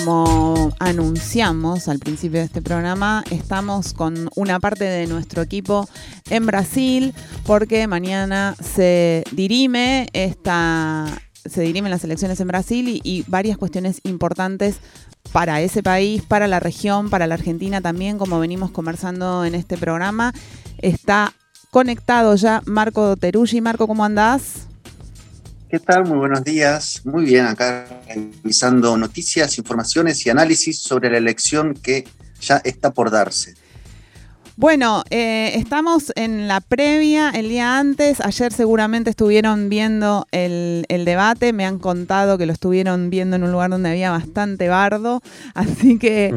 Como anunciamos al principio de este programa, estamos con una parte de nuestro equipo en Brasil porque mañana se dirime esta se dirimen las elecciones en Brasil y, varias cuestiones importantes para ese país, para la región, para la Argentina también, como venimos conversando en este programa. Está conectado ya Marco Teruggi. Marco, ¿cómo andás? ¿Qué tal? Muy buenos días. Muy bien, acá revisando noticias, informaciones y análisis sobre la elección que ya está por darse. Bueno, eh, estamos en la previa, el día antes. Ayer seguramente estuvieron viendo el, el, debate. Me han contado que lo estuvieron viendo en un lugar donde había bastante bardo. Así que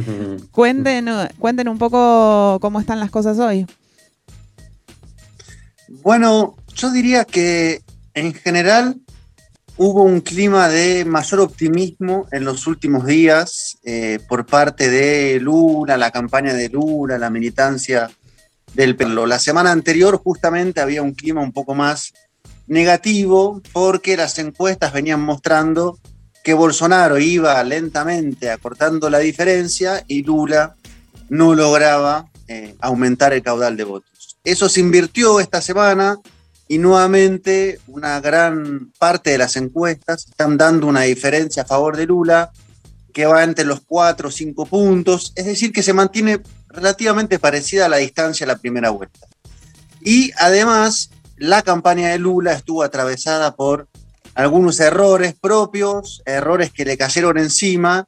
cuenten, cuenten un poco cómo están las cosas hoy. Bueno, yo diría que en general hubo un clima de mayor optimismo en los últimos días eh, por parte de Lula, la campaña de Lula, la militancia del Perlo. La semana anterior justamente había un clima un poco más negativo porque las encuestas venían mostrando que Bolsonaro iba lentamente acortando la diferencia y Lula no lograba eh, aumentar el caudal de votos. Eso se invirtió esta semana, y nuevamente una gran parte de las encuestas están dando una diferencia a favor de Lula que va entre los 4 o 5 puntos, es decir, que se mantiene relativamente parecida a la distancia a la primera vuelta. Y además, la campaña de Lula estuvo atravesada por algunos errores propios, errores que le cayeron encima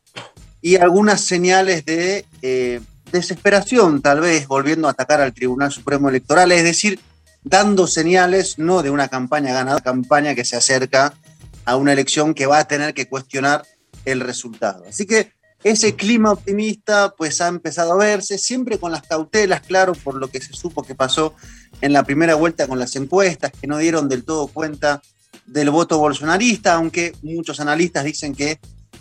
y algunas señales de eh, desesperación, tal vez, volviendo a atacar al Tribunal Supremo Electoral, es decir, dando señales no de una campaña ganada, campaña que se acerca a una elección que va a tener que cuestionar el resultado. Así que ese clima optimista pues ha empezado a verse, siempre con las cautelas, claro, por lo que se supo que pasó en la primera vuelta con las encuestas, que no dieron del todo cuenta del voto bolsonarista, aunque muchos analistas dicen que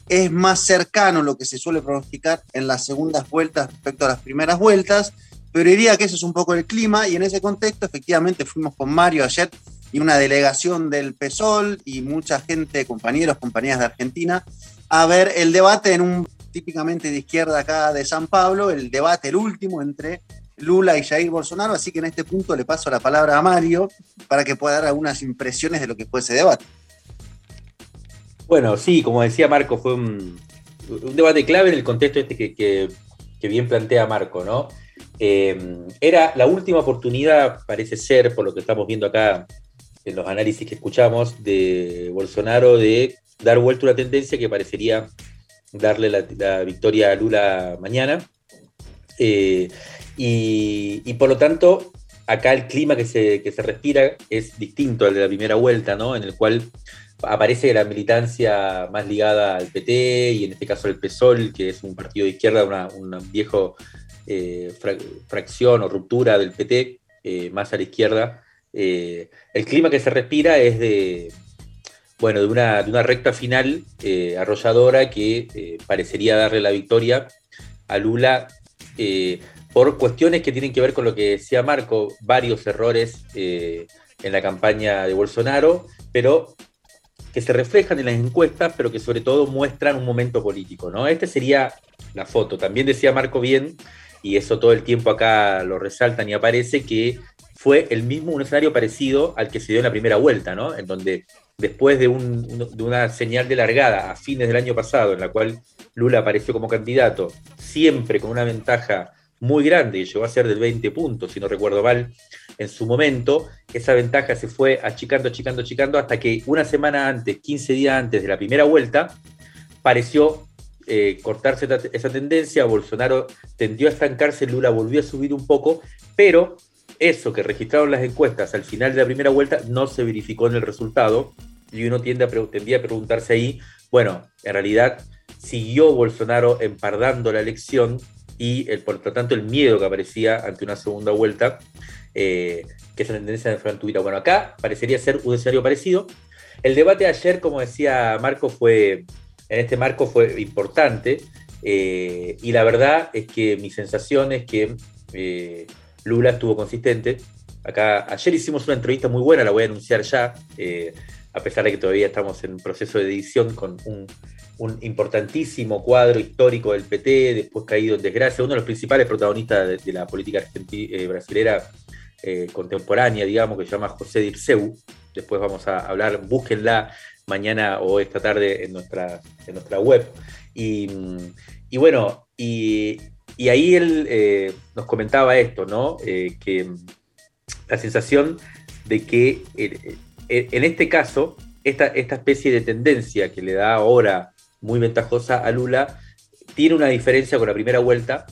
es más cercano lo que se suele pronosticar en las segundas vueltas respecto a las primeras vueltas, pero diría que ese es un poco el clima y en ese contexto efectivamente fuimos con Mario ayer y una delegación del PSOL y mucha gente, compañeros, compañías de Argentina, a ver el debate en un típicamente de izquierda acá de San Pablo, el debate, el último entre Lula y Jair Bolsonaro, así que en este punto le paso la palabra a Mario para que pueda dar algunas impresiones de lo que fue ese debate. Bueno, sí, como decía Marco, fue un, un debate clave en el contexto este que, que, que bien plantea Marco, ¿no? Eh, era la última oportunidad, parece ser, por lo que estamos viendo acá en los análisis que escuchamos, de Bolsonaro de dar vuelta una tendencia que parecería darle la, victoria a Lula mañana. Eh, y, por lo tanto, acá el clima que se, que se respira es distinto al de la primera vuelta, ¿no? En el cual aparece la militancia más ligada al PT y en este caso el PSOL, que es un partido de izquierda, un viejo eh, fracción o ruptura del PT, eh, más a la izquierda, eh, el clima que se respira es de, bueno, de una, de una recta final arrolladora que parecería darle la victoria a Lula por cuestiones que tienen que ver con lo que decía Marco, varios errores en la campaña de Bolsonaro, pero que se reflejan en las encuestas, pero que sobre todo muestran un momento político, ¿no? Este sería la foto. También decía Marco bien y eso todo el tiempo acá lo resaltan y aparece, que fue el mismo, un escenario parecido al que se dio en la primera vuelta, ¿no? En donde después de, una señal de largada a fines del año pasado, en la cual Lula apareció como candidato, siempre con una ventaja muy grande, y llegó a ser del 20 puntos, si no recuerdo mal, en su momento, esa ventaja se fue achicando, achicando, achicando, hasta que una semana antes, 15 días antes de la primera vuelta, pareció eh, cortarse esa tendencia, Bolsonaro tendió a estancarse, Lula volvió a subir un poco, pero eso que registraron las encuestas al final de la primera vuelta no se verificó en el resultado y uno tiende a, preguntarse ahí, bueno, en realidad siguió Bolsonaro empardando la elección y por lo tanto el miedo que aparecía ante una segunda vuelta, eh, que es la tendencia de Fran Tubira. Bueno, acá parecería ser un escenario parecido. El debate ayer, como decía Marco, fue, en este marco fue importante eh, y la verdad es que mi sensación es que eh, Lula estuvo consistente. Acá ayer hicimos una entrevista muy buena, la voy a anunciar ya, a pesar de que todavía estamos en proceso de edición con un importantísimo cuadro histórico del PT, después caído en desgracia, uno de los principales protagonistas de, la política eh, brasilera eh, contemporánea, digamos, que se llama José Dirceu. Después vamos a hablar, búsquenla mañana o esta tarde en nuestra, en nuestra web. Y, bueno, y, ahí él eh, nos comentaba esto, ¿no? que la sensación de que en este caso, esta, esta especie de tendencia que le da ahora muy ventajosa a Lula, tiene una diferencia con la primera vuelta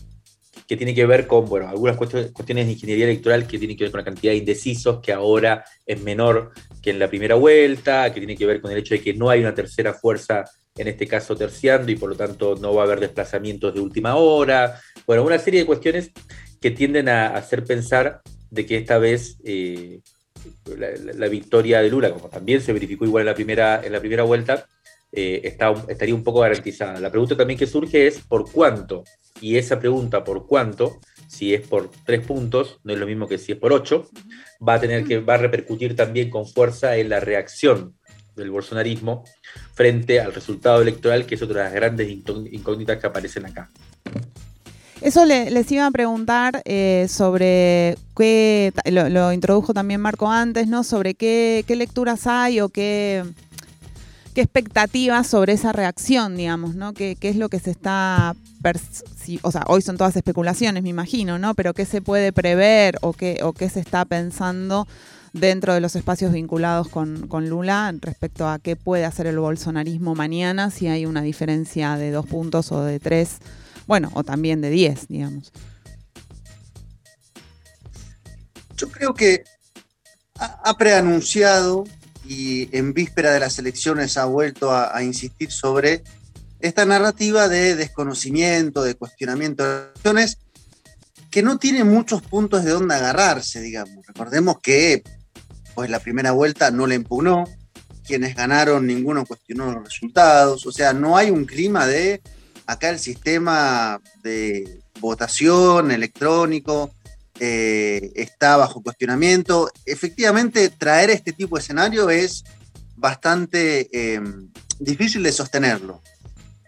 que tiene que ver con, bueno, algunas cuestiones de ingeniería electoral que tienen que ver con la cantidad de indecisos que ahora es menor que en la primera vuelta, que tiene que ver con el hecho de que no hay una tercera fuerza, en este caso terciando, y por lo tanto no va a haber desplazamientos de última hora. Bueno, una serie de cuestiones que tienden a hacer pensar de que esta vez eh, la, victoria de Lula, como también se verificó igual en la primera, en la primera vuelta, eh, estaría un poco garantizada. La pregunta también que surge es por cuánto. Y esa pregunta, por cuánto, si es por tres puntos, no es lo mismo que si es por ocho, va a tener que, va a repercutir también con fuerza en la reacción del bolsonarismo frente al resultado electoral, que es otra de las grandes incógnitas que aparecen acá. Eso les iba a preguntar eh, sobre qué, lo, introdujo también Marco antes, ¿no? Sobre qué, qué lecturas hay o qué, qué expectativas sobre esa reacción, digamos, ¿no? ¿Qué, es lo que se está... o sea, hoy son todas especulaciones, me imagino, ¿no? Pero qué se puede prever o qué, o qué se está pensando dentro de los espacios vinculados con, Lula respecto a qué puede hacer el bolsonarismo mañana, si hay una diferencia de dos puntos o de tres, bueno, o también de diez, digamos. Yo creo que ha preanunciado y en víspera de las elecciones ha vuelto a, insistir sobre esta narrativa de desconocimiento, de cuestionamiento de elecciones, que no tiene muchos puntos de dónde agarrarse, digamos. Recordemos que pues, la primera vuelta no la impugnó, quienes ganaron ninguno cuestionó los resultados, o sea, no hay un clima de acá el sistema de votación electrónico eh, está bajo cuestionamiento. Efectivamente, traer este tipo de escenario es bastante em, difícil de sostenerlo.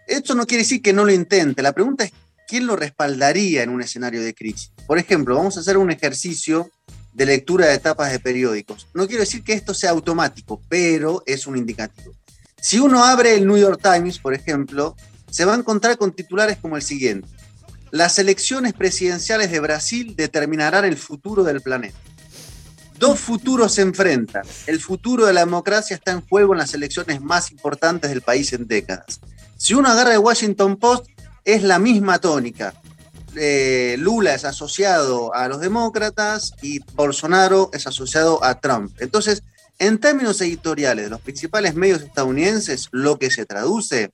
Esto no quiere decir que no lo intente. La pregunta es, ¿quién lo respaldaría en un escenario de crisis? Por ejemplo, vamos a hacer un ejercicio de lectura de etapas de periódicos. No quiero decir que esto sea automático, pero es un indicativo. Si uno abre el New York Times, por ejemplo, se va a encontrar con titulares como el siguiente. Las elecciones presidenciales de Brasil determinarán el futuro del planeta. Dos futuros se enfrentan. El futuro de la democracia está en juego en las elecciones más importantes del país en décadas. Si uno agarra el Washington Post, es la misma tónica. Eh, Lula es asociado a los demócratas y Bolsonaro es asociado a Trump. Entonces, en términos editoriales de los principales medios estadounidenses, lo que se traduce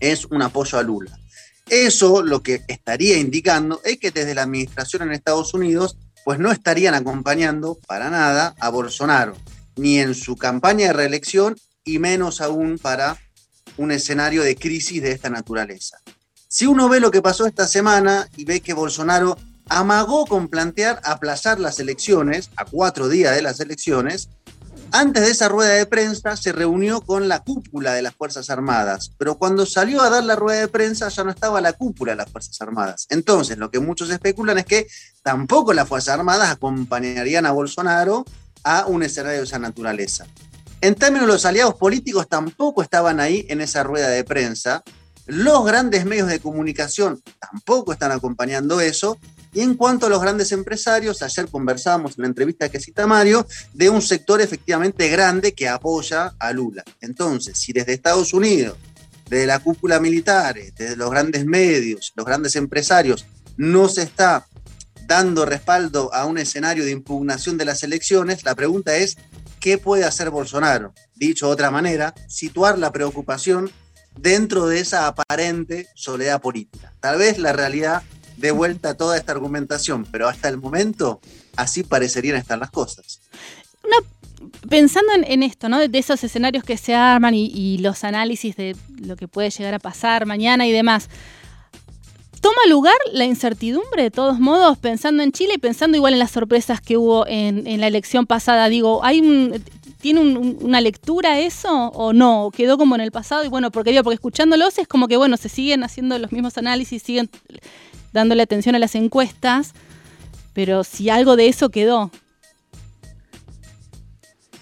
es un apoyo a Lula. Eso lo que estaría indicando es que desde la administración en Estados Unidos pues no estarían acompañando para nada a Bolsonaro, ni en su campaña de reelección y menos aún para un escenario de crisis de esta naturaleza. Si uno ve lo que pasó esta semana y ve que Bolsonaro amagó con plantear aplazar las elecciones a cuatro días de las elecciones, antes de esa rueda de prensa se reunió con la cúpula de las Fuerzas Armadas, pero cuando salió a dar la rueda de prensa ya no estaba la cúpula de las Fuerzas Armadas. Entonces, lo que muchos especulan es que tampoco las Fuerzas Armadas acompañarían a Bolsonaro a un escenario de esa naturaleza. En términos de los aliados políticos, tampoco estaban ahí en esa rueda de prensa. Los grandes medios de comunicación tampoco están acompañando eso. Y en cuanto a los grandes empresarios, ayer conversábamos en la entrevista que cita Mario de un sector efectivamente grande que apoya a Lula. Entonces, si desde Estados Unidos, desde la cúpula militar, desde los grandes medios, los grandes empresarios, no se está dando respaldo a un escenario de impugnación de las elecciones, la pregunta es, ¿qué puede hacer Bolsonaro? Dicho de otra manera, situar la preocupación dentro de esa aparente soledad política. Tal vez la realidad dé vuelta toda esta argumentación, pero hasta el momento así parecerían estar las cosas. pensando en, esto, ¿no? De esos escenarios que se arman y, los análisis de lo que puede llegar a pasar mañana y demás. ¿Toma lugar la incertidumbre de todos modos, pensando en Chile y pensando igual en las sorpresas que hubo en, la elección pasada? Digo, ¿hay ¿tiene una lectura eso o no? ¿Quedó como en el pasado? Y bueno, porque digo, porque escuchándolos es como que, bueno, se siguen haciendo los mismos análisis, siguen dándole atención a las encuestas, pero si algo de eso quedó.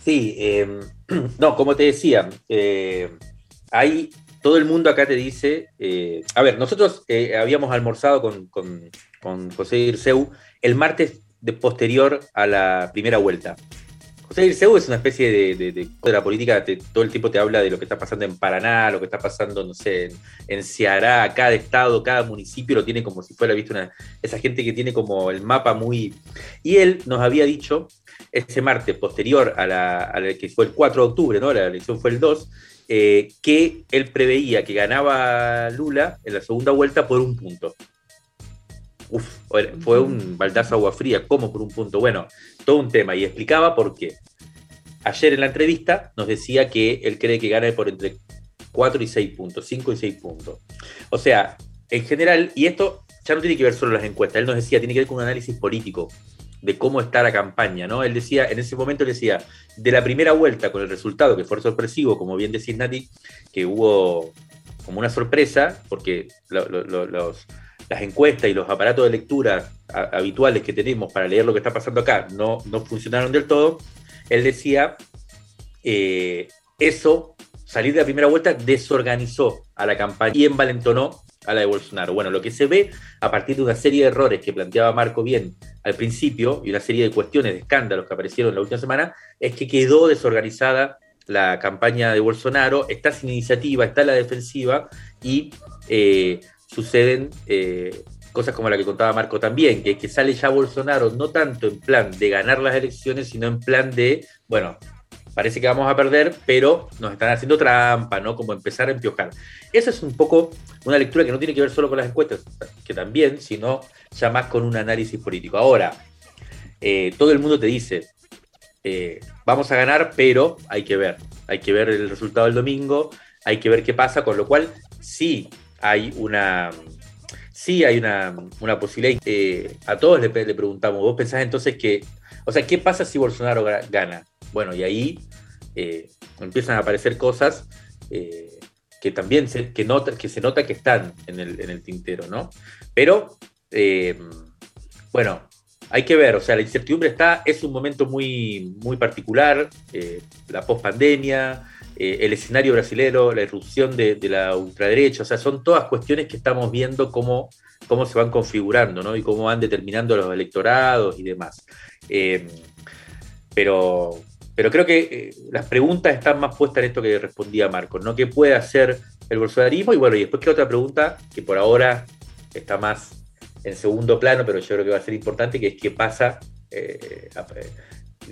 Sí, em, no, como te decía, eh, hay todo el mundo acá te dice, eh, a ver, nosotros eh, habíamos almorzado con, José Dirceu el martes de posterior a la primera vuelta. José Dirceu es una especie de, de, la política, todo el tiempo te habla de lo que está pasando en Paraná, lo que está pasando, no sé, en, Ceará, cada estado, cada municipio lo tiene como si fuera, visto, una, esa gente que tiene como el mapa muy... Y él nos había dicho, ese martes posterior a la, que fue el 4 de octubre, ¿no? La elección fue el 2, eh, que él preveía que ganaba Lula en la segunda vuelta por un punto. Uf, fue un baldazo agua fría, ¿cómo por un punto? Bueno, todo un tema y explicaba por qué. Ayer en la entrevista nos decía que él cree que gana por entre 4 y 6 puntos, 5 y 6 puntos. O sea, en general, y esto ya no tiene que ver solo las encuestas, él nos decía, tiene que ver con un análisis político de cómo está la campaña, ¿no? Él decía, en ese momento decía, de la primera vuelta con el resultado que fue sorpresivo, como bien decís Nati, que hubo como una sorpresa, porque las encuestas y los aparatos de lectura habituales que tenemos para leer lo que está pasando acá no, no funcionaron del todo, él decía, eh, eso, salir de la primera vuelta, desorganizó a la campaña y envalentonó a la de Bolsonaro. Bueno, lo que se ve a partir de una serie de errores que planteaba Marco bien al principio y una serie de cuestiones, de escándalos que aparecieron la última semana, es que quedó desorganizada la campaña de Bolsonaro, está sin iniciativa, está en la defensiva y eh, suceden eh, cosas como la que contaba Marco también, que que sale ya Bolsonaro no tanto en plan de ganar las elecciones, sino en plan de, bueno, parece que vamos a perder, pero nos están haciendo trampa, ¿no? Como empezar a empiojar. Esa es un poco una lectura que no tiene que ver solo con las encuestas, que también, sino ya más con un análisis político. Ahora, eh, todo el mundo te dice, eh, vamos a ganar, pero hay que ver, hay que ver el resultado del domingo, hay que ver qué pasa, con lo cual sí hay una... Sí hay una, posibilidad. Eh, a todos le, preguntamos, ¿vos pensás entonces que, o sea, qué pasa si Bolsonaro gana? Bueno, y ahí eh, empiezan a aparecer cosas eh, que también se, que, nota, que se nota que están en el, tintero, ¿no? Pero, bueno, hay que ver, o sea, la incertidumbre está, es un momento muy, muy particular, la pospandemia, el escenario brasilero, la irrupción de, la ultraderecha, o sea, son todas cuestiones que estamos viendo cómo, cómo se van configurando, ¿no? Y cómo van determinando los electorados y demás. pero, pero creo que eh, las preguntas están más puestas en esto que respondía Marcos, ¿no? ¿Qué puede hacer el bolsonarismo? Y bueno, y después que otra pregunta que por ahora está más en segundo plano, pero yo creo que va a ser importante, que es qué pasa eh,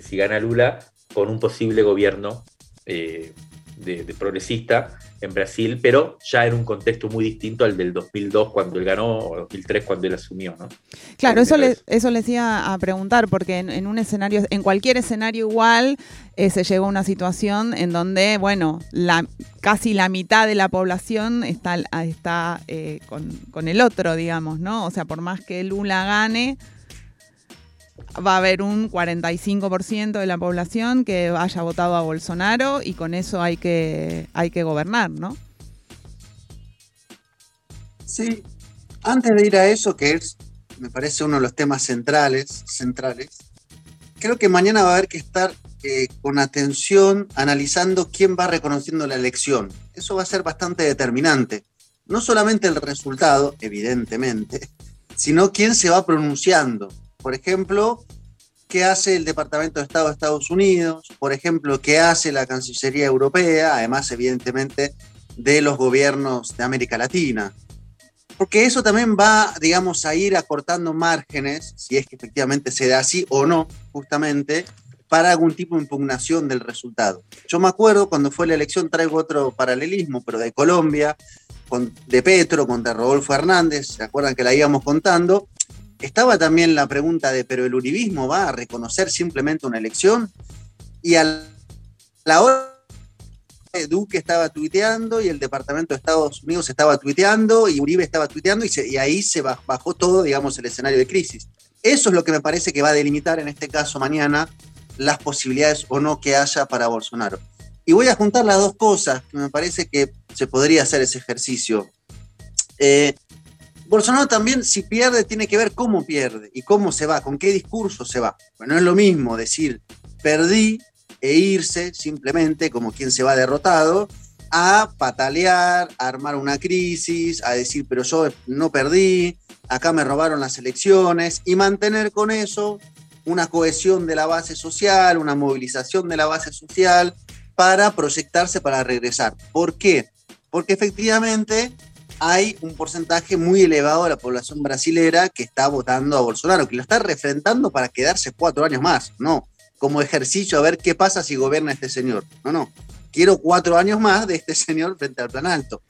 si gana Lula con un posible gobierno eh, de, progresista en Brasil, pero ya en un contexto muy distinto al del 2002 cuando él ganó, o 2003 cuando él asumió, ¿no? Claro, eso, le, eso les iba a preguntar, porque en, un escenario, en cualquier escenario igual, eh, se llegó a una situación en donde, bueno, la, casi la mitad de la población está, está eh, con, con el otro, digamos, ¿no? O sea, por más que Lula gane, va a haber un 45% de la población que haya votado a Bolsonaro y con eso hay que, hay que gobernar, ¿no? Sí, antes de ir a eso, que es, me parece uno de los temas centrales, centrales creo que mañana va a haber que estar eh, con atención analizando quién va reconociendo la elección. Eso va a ser bastante determinante. No solamente el resultado, evidentemente, sino quién se va pronunciando. Por ejemplo, qué hace el Departamento de Estado de Estados Unidos, por ejemplo, qué hace la Cancillería Europea, además, evidentemente, de los gobiernos de América Latina. porque eso también va, digamos, a ir acortando márgenes, si es que efectivamente se da así o no, justamente, para algún tipo de impugnación del resultado. Yo me acuerdo cuando fue la elección, traigo otro paralelismo, pero de Colombia, de Petro contra Rodolfo Hernández, ¿se acuerdan que la íbamos contando? Estaba también la pregunta de, ¿pero el uribismo va a reconocer simplemente una elección? Y a la hora Duque estaba tuiteando y el Departamento de Estados Unidos estaba tuiteando y Uribe estaba tuiteando y, y ahí se bajó todo, digamos, el escenario de crisis. Eso es lo que me parece que va a delimitar en este caso mañana las posibilidades o no que haya para Bolsonaro. Y voy a juntar las dos cosas, que me parece que se podría hacer ese ejercicio. Eh, Bolsonaro también, si pierde, tiene que ver cómo pierde y cómo se va, con qué discurso se va. Bueno, no es lo mismo decir perdí e irse simplemente como quien se va derrotado, a patalear, a armar una crisis, a decir, pero yo no perdí, acá me robaron las elecciones, y mantener con eso una cohesión de la base social, una movilización de la base social para proyectarse para regresar. ¿Por qué? Porque efectivamente hay un porcentaje muy elevado de la población brasilera que está votando a Bolsonaro, que lo está refrentando para quedarse cuatro años más, no, como ejercicio a ver qué pasa si gobierna este señor. No, no, quiero cuatro años más de este señor frente al plan alto.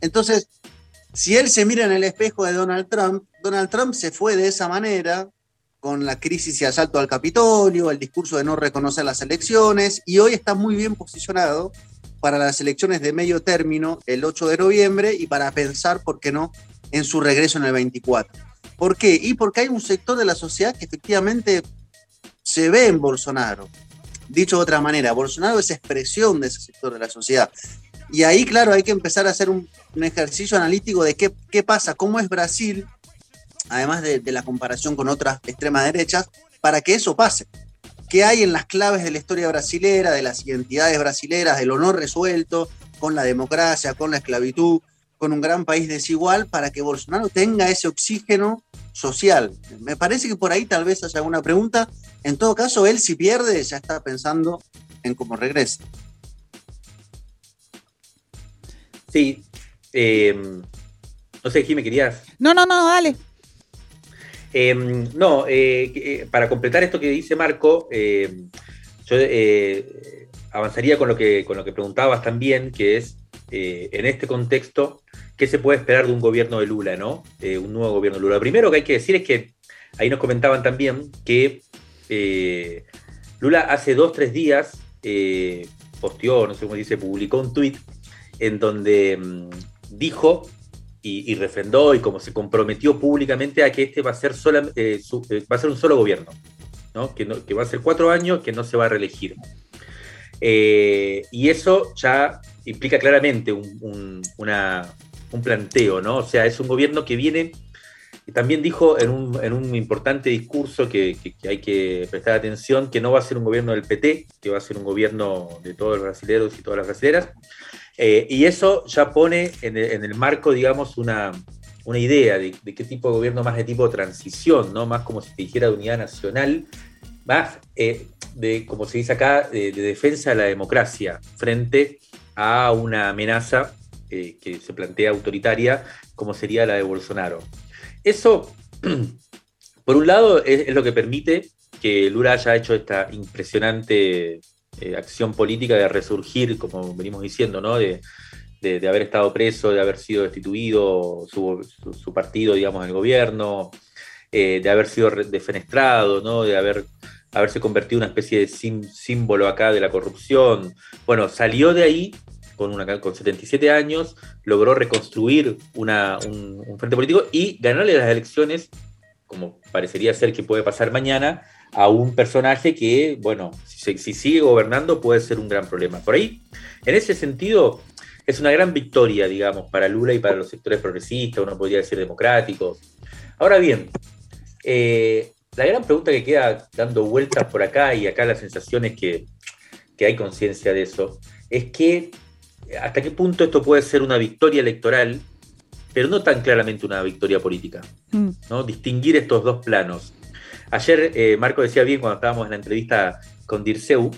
Entonces, si él se mira en el espejo de Donald Trump, Donald Trump se fue de esa manera, con la crisis y asalto al Capitolio, el discurso de no reconocer las elecciones, y hoy está muy bien posicionado para las elecciones de medio término el 8 de noviembre y para pensar, ¿por qué no?, en su regreso en el 24. ¿Por qué? Y porque hay un sector de la sociedad que efectivamente se ve en Bolsonaro. Dicho de otra manera, Bolsonaro es expresión de ese sector de la sociedad. Y ahí, claro, hay que empezar a hacer un, ejercicio analítico de qué, qué pasa, cómo es Brasil además de, la comparación con otras extremas derechas, para que eso pase. ¿Qué hay en las claves de la historia brasilera, de las identidades brasileras, del honor resuelto, con la democracia, con la esclavitud, con un gran país desigual, para que Bolsonaro tenga ese oxígeno social? Me parece que por ahí tal vez haya alguna pregunta. En todo caso, él si pierde ya está pensando en cómo regresa. Sí. Eh, no sé, me querías. No, no, no, dale. Em, no, eh, eh, para completar esto que dice Marco, em, yo eh, avanzaría con lo, que, con lo que preguntabas también, que es, en este contexto, ¿qué se puede esperar de un gobierno de Lula, ¿no? un nuevo gobierno de Lula. Lo primero que hay que decir es que ahí nos comentaban también que Lula hace dos, tres días posteó, no sé cómo dice, publicó un tuit en donde em, dijo y, refrendó y como se comprometió públicamente a que este va a ser, eh, eh, va a ser un solo gobierno, ¿no? Que, que, va a ser cuatro años, que no se va a reelegir. Eh, y eso ya implica claramente un, planteo, ¿no? O sea, es un gobierno que viene, y también dijo en un, importante discurso que, hay que prestar atención, que no va a ser un gobierno del PT, que va a ser un gobierno de todos los brasileños y todas las brasileras, eh, y eso ya pone en el, marco, digamos, una, idea de, qué tipo de gobierno más de tipo transición, ¿no? Más como si te dijera de unidad nacional, más eh, de, como se dice acá, de, defensa de la democracia frente a una amenaza eh, que se plantea autoritaria como sería la de Bolsonaro. Eso, por un lado, es, es lo que permite que Lula haya hecho esta impresionante eh, acción política de resurgir, como venimos diciendo, ¿no? De, haber estado preso, de haber sido destituido su, partido, digamos, el gobierno, eh, de haber sido defenestrado, ¿no? De haber, haberse convertido en una especie de símbolo acá de la corrupción. Bueno, salió de ahí con, una, con 77 años, logró reconstruir una, un, un frente político y ganarle las elecciones, como parecería ser que puede pasar mañana, a un personaje que, bueno, si, sigue gobernando puede ser un gran problema. Por ahí, en ese sentido, es una gran victoria, digamos, para Lula y para los sectores progresistas, uno podría decir democráticos. Ahora bien, eh, la gran pregunta que queda dando vueltas por acá, y acá la sensación es que, hay conciencia de eso, es que hasta qué punto esto puede ser una victoria electoral, pero no tan claramente una victoria política. Mm. ¿no? Distinguir estos dos planos. Ayer eh, Marco decía bien cuando estábamos en la entrevista con Dirceu,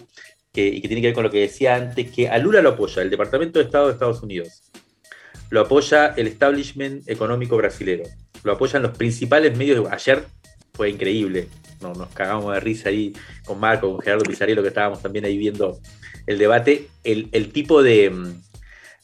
que, y que tiene que ver con lo que decía antes, que a Lula lo apoya el Departamento de Estado de Estados Unidos, lo apoya el establishment económico brasilero, lo apoyan los principales medios. De, ayer fue increíble, nos cagamos de risa ahí con Marco, con Gerardo Pizarello, que estábamos también ahí viendo el debate, el, tipo de,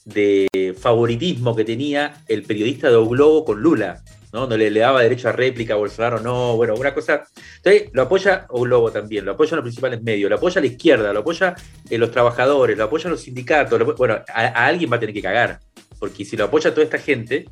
de, favoritismo que tenía el periodista de O Globo con Lula. ¿No? Le, le, daba derecho a réplica a Bolsonaro, no, bueno, una cosa. Entonces, lo apoya O Globo también, lo apoyan los principales medios, lo apoya la izquierda, lo apoya los trabajadores, lo apoyan los sindicatos, bueno, a, alguien va a tener que cagar, porque si lo apoya toda esta gente,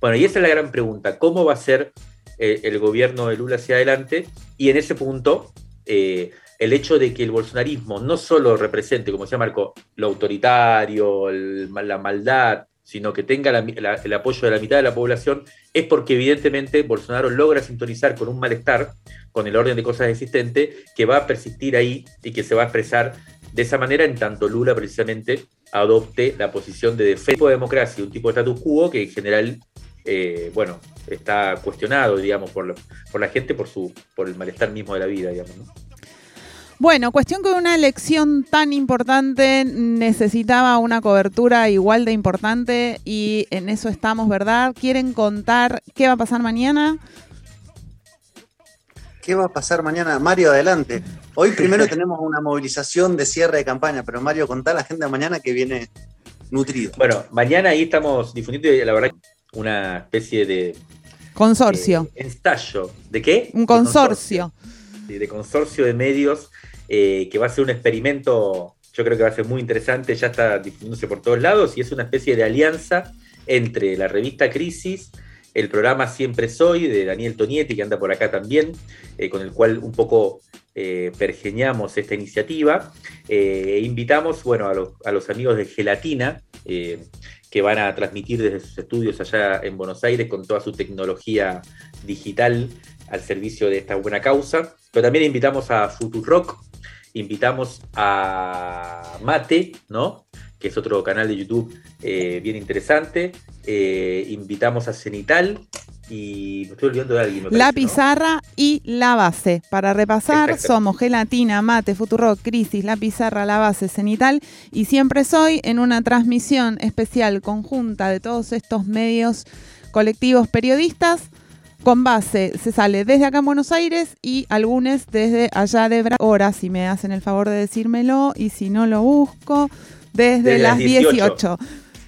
bueno, y esa es la gran pregunta, ¿cómo va a ser eh, el gobierno de Lula hacia adelante? Y en ese punto, eh, el hecho de que el bolsonarismo no solo represente, como decía Marco, lo autoritario, la maldad, sino que tenga el apoyo de la mitad de la población, es porque evidentemente Bolsonaro logra sintonizar con un malestar, con el orden de cosas existente, que va a persistir ahí y que se va a expresar de esa manera en tanto Lula precisamente adopte la posición de defensa de democracia, un tipo de status quo que en general, eh, bueno, está cuestionado, digamos, por, por la gente por, su, por el malestar mismo de la vida, digamos. ¿no? Bueno, cuestión que una elección tan importante necesitaba una cobertura igual de importante y en eso estamos, ¿verdad? ¿Quieren contar qué va a pasar mañana? ¿Qué va a pasar mañana? Mario, adelante. Hoy primero tenemos una movilización de cierre de campaña, pero Mario, contá la agenda de mañana que viene nutrido. Bueno, mañana ahí estamos difundiendo, la verdad, una especie de... Consorcio. Eh, ensayo. ¿De qué? Un consorcio. de consorcio de medios eh, que va a ser un experimento, yo creo que va a ser muy interesante, ya está difundiéndose por todos lados y es una especie de alianza entre la revista Crisis, el programa Siempre Soy de Daniel Tonietti, que anda por acá también, eh, con el cual un poco eh, pergeñamos esta iniciativa. e invitamos bueno, a los, a, los, amigos de Gelatina, que van a transmitir desde sus estudios allá en Buenos Aires con toda su tecnología digital al servicio de esta buena causa. Pero también invitamos a Futurock, invitamos a Mate, ¿no? que es otro canal de YouTube eh, bien interesante. Eh, invitamos a Cenital y me estoy olvidando de alguien. la pizarra y la base. Para repasar, somos Gelatina, Mate, Futurock, Crisis, La Pizarra, La Base, Cenital y siempre soy en una transmisión especial conjunta de todos estos medios colectivos periodistas con base, se sale desde acá en Buenos Aires y algunos desde allá de Brasil. Ahora, si me hacen el favor de decírmelo y si no lo busco, desde, las 18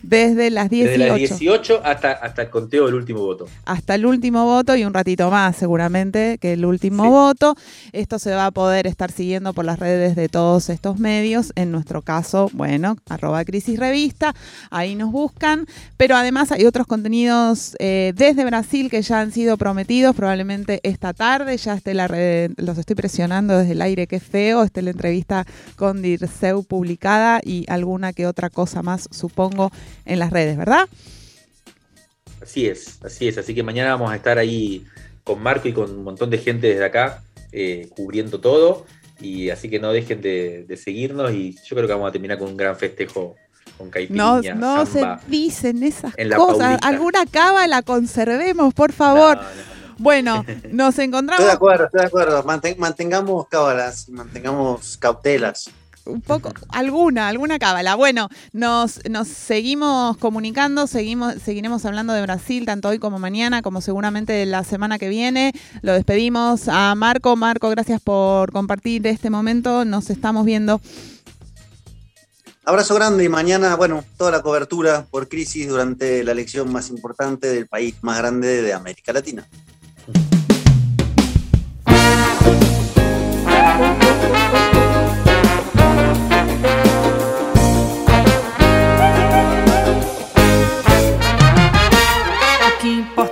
desde las 18. Desde las 18 hasta, hasta el conteo del último voto. Hasta el último voto y un ratito más seguramente que el último voto. Esto se va a poder estar siguiendo por las redes de todos estos medios. En nuestro caso, bueno, arroba crisis revista, ahí nos buscan. Pero además hay otros contenidos eh, desde Brasil que ya han sido prometidos, probablemente esta tarde. Ya esté la red, los estoy presionando desde el aire, que feo. Esté la entrevista con Dirceu publicada y alguna que otra cosa más, supongo, en las redes, ¿verdad? Así es, así es. Así que mañana vamos a estar ahí con Marco y con un montón de gente desde acá eh, cubriendo todo. Y así que no dejen de, seguirnos y yo creo que vamos a terminar con un gran festejo con caipirinha, No, no se dicen esas cosas. Alguna cava la conservemos, por favor. bueno, nos encontramos. Estoy de acuerdo, estoy de acuerdo. mantengamos cábalas, mantengamos cautelas un poco, alguna, alguna cábala. Bueno, nos, nos seguimos comunicando, seguimos, seguiremos hablando de Brasil, tanto hoy como mañana, como seguramente la semana que viene. Lo despedimos a Marco. Marco, gracias por compartir este momento. Nos estamos viendo. Abrazo grande y mañana, bueno, toda la cobertura por crisis durante la elección más importante del país más grande de América Latina.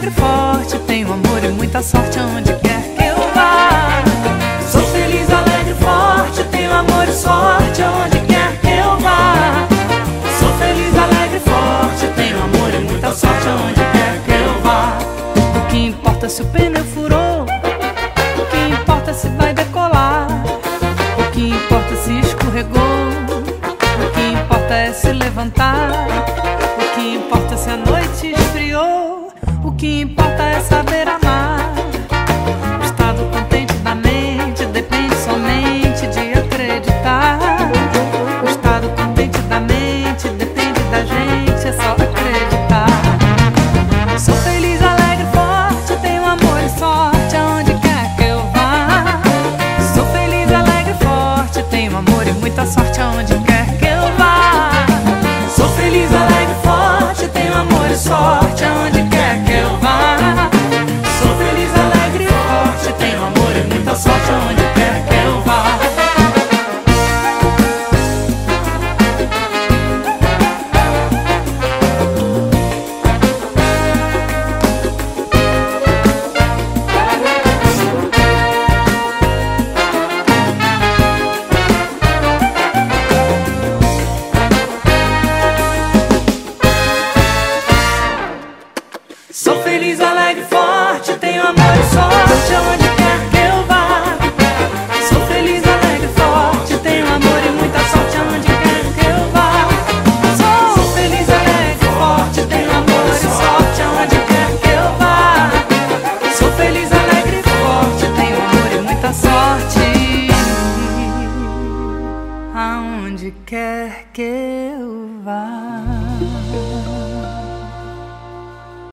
alegre, forte. Tenho amor e muita sorte aonde quer que eu vá. Sou feliz, alegre, forte. Tenho amor e sorte aonde quer que eu vá. Sou feliz, alegre, forte. Tenho amor e muita sorte aonde quer que eu vá. O que importa se o pneu furou? O que importa se vai